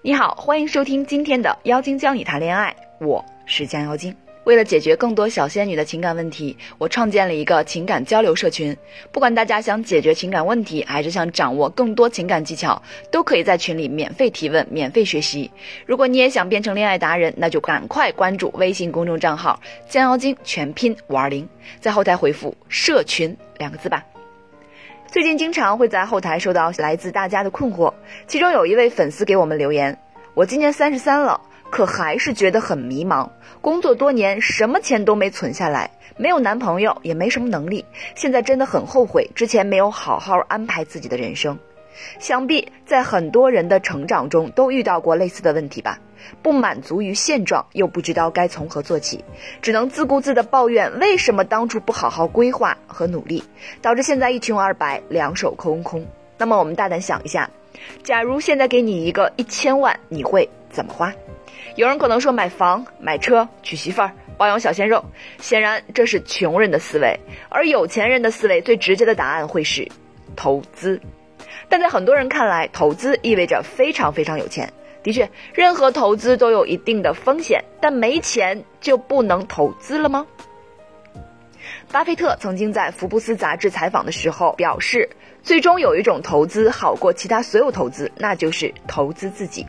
你好，欢迎收听今天的妖精教你谈恋爱，我是江妖精。为了解决更多小仙女的情感问题，我创建了一个情感交流社群。不管大家想解决情感问题，还是想掌握更多情感技巧，都可以在群里免费提问、免费学习。如果你也想变成恋爱达人，那就赶快关注微信公众账号“江妖精”全拼五二零，在后台回复“社群”两个字吧。最近经常会在后台收到来自大家的困惑，其中有一位粉丝给我们留言：“我今年三十三了，可还是觉得很迷茫。工作多年，什么钱都没存下来，没有男朋友，也没什么能力。现在真的很后悔之前没有好好安排自己的人生。想必在很多人的成长中都遇到过类似的问题吧？不满足于现状，又不知道该从何做起，只能自顾自地抱怨为什么当初不好好规划和努力，导致现在一穷二白，两手空空。那么我们大胆想一下，假如现在给你一个一千万，你会怎么花？有人可能说买房、买车、娶媳妇儿、包养小鲜肉，显然这是穷人的思维，而有钱人的思维最直接的答案会是投资。但在很多人看来，投资意味着非常非常有钱。的确，任何投资都有一定的风险，但没钱就不能投资了吗？巴菲特曾经在福布斯杂志采访的时候表示，最终有一种投资好过其他所有投资，那就是投资自己。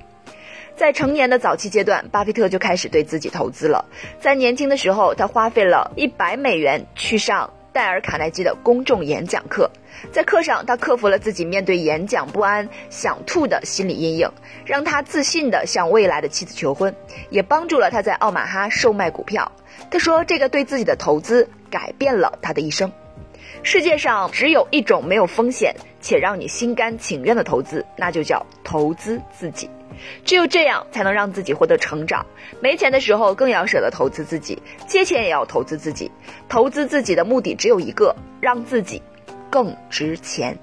在成年的早期阶段，巴菲特就开始对自己投资了。在年轻的时候，他花费了一百美元去上戴尔·卡耐基的公众演讲课。在课上，他克服了自己面对演讲不安、想吐的心理阴影，让他自信地向未来的妻子求婚，也帮助了他在奥马哈售卖股票。他说：“这个对自己的投资改变了他的一生。世界上只有一种没有风险且让你心甘情愿的投资，那就叫投资自己。只有这样，才能让自己获得成长。没钱的时候，更要舍得投资自己；借钱也要投资自己。投资自己的目的只有一个，让自己。”更值钱。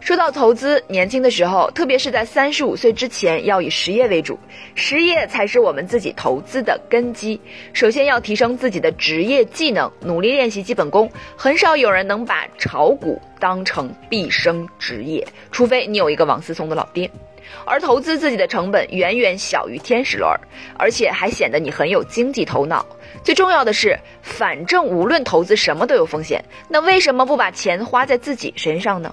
说到投资，年轻的时候，特别是在三十五岁之前，要以实业为主，实业才是我们自己投资的根基。首先要提升自己的职业技能，努力练习基本功。很少有人能把炒股当成毕生职业，除非你有一个王思聪的老爹。而投资自己的成本远远小于天使轮，而且还显得你很有经济头脑。最重要的是，反正无论投资什么都有风险，那为什么不把钱花在自己身上呢？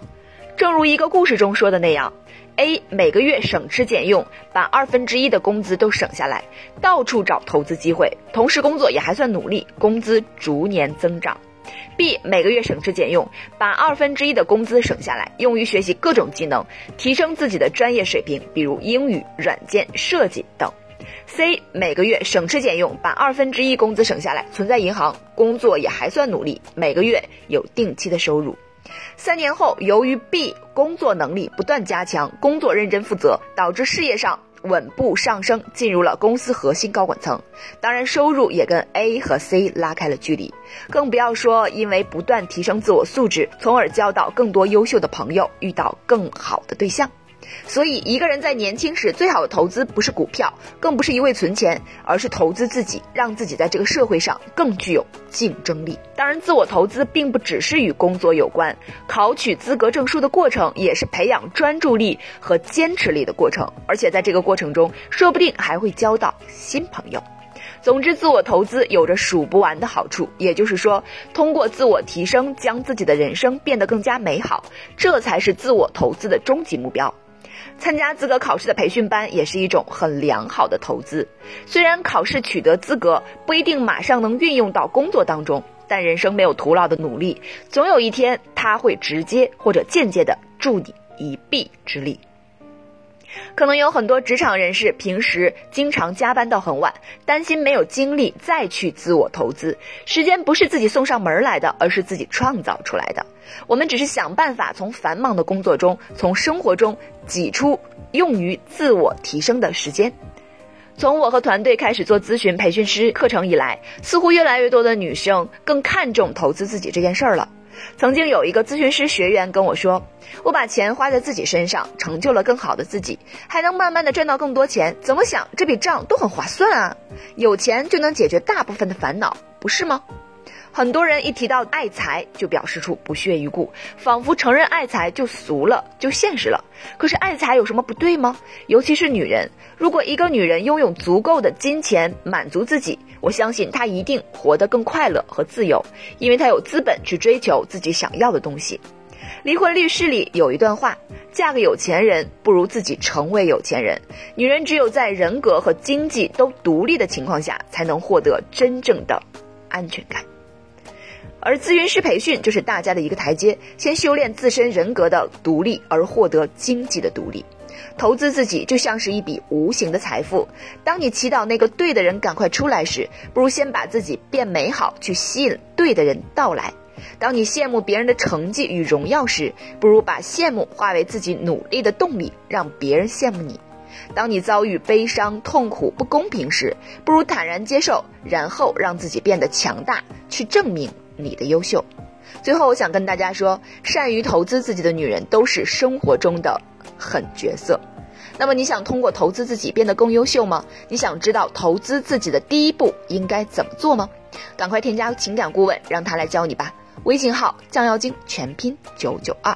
正如一个故事中说的那样，A 每个月省吃俭用，把二分之一的工资都省下来，到处找投资机会，同时工作也还算努力，工资逐年增长。B 每个月省吃俭用，把二分之一的工资省下来，用于学习各种技能，提升自己的专业水平，比如英语、软件设计等。C 每个月省吃俭用，把二分之一工资省下来，存在银行，工作也还算努力，每个月有定期的收入。三年后，由于 B 工作能力不断加强，工作认真负责，导致事业上。稳步上升，进入了公司核心高管层，当然收入也跟 A 和 C 拉开了距离，更不要说因为不断提升自我素质，从而交到更多优秀的朋友，遇到更好的对象。所以，一个人在年轻时最好的投资不是股票，更不是一味存钱，而是投资自己，让自己在这个社会上更具有竞争力。当然，自我投资并不只是与工作有关，考取资格证书的过程也是培养专注力和坚持力的过程，而且在这个过程中，说不定还会交到新朋友。总之，自我投资有着数不完的好处，也就是说，通过自我提升，将自己的人生变得更加美好，这才是自我投资的终极目标。参加资格考试的培训班也是一种很良好的投资。虽然考试取得资格不一定马上能运用到工作当中，但人生没有徒劳的努力，总有一天他会直接或者间接的助你一臂之力。可能有很多职场人士平时经常加班到很晚，担心没有精力再去自我投资。时间不是自己送上门来的，而是自己创造出来的。我们只是想办法从繁忙的工作中、从生活中挤出用于自我提升的时间。从我和团队开始做咨询培训师课程以来，似乎越来越多的女生更看重投资自己这件事儿了。曾经有一个咨询师学员跟我说：“我把钱花在自己身上，成就了更好的自己，还能慢慢的赚到更多钱。怎么想这笔账都很划算啊！有钱就能解决大部分的烦恼，不是吗？”很多人一提到爱财，就表示出不屑一顾，仿佛承认爱财就俗了，就现实了。可是爱财有什么不对吗？尤其是女人，如果一个女人拥有足够的金钱满足自己，我相信她一定活得更快乐和自由，因为她有资本去追求自己想要的东西。离婚律师里有一段话：嫁个有钱人不如自己成为有钱人。女人只有在人格和经济都独立的情况下，才能获得真正的安全感。而咨询师培训就是大家的一个台阶，先修炼自身人格的独立，而获得经济的独立。投资自己就像是一笔无形的财富。当你祈祷那个对的人赶快出来时，不如先把自己变美好，去吸引对的人到来。当你羡慕别人的成绩与荣耀时，不如把羡慕化为自己努力的动力，让别人羡慕你。当你遭遇悲伤、痛苦、不公平时，不如坦然接受，然后让自己变得强大，去证明。你的优秀。最后，我想跟大家说，善于投资自己的女人都是生活中的狠角色。那么，你想通过投资自己变得更优秀吗？你想知道投资自己的第一步应该怎么做吗？赶快添加情感顾问，让他来教你吧。微信号：降妖精，全拼九九二。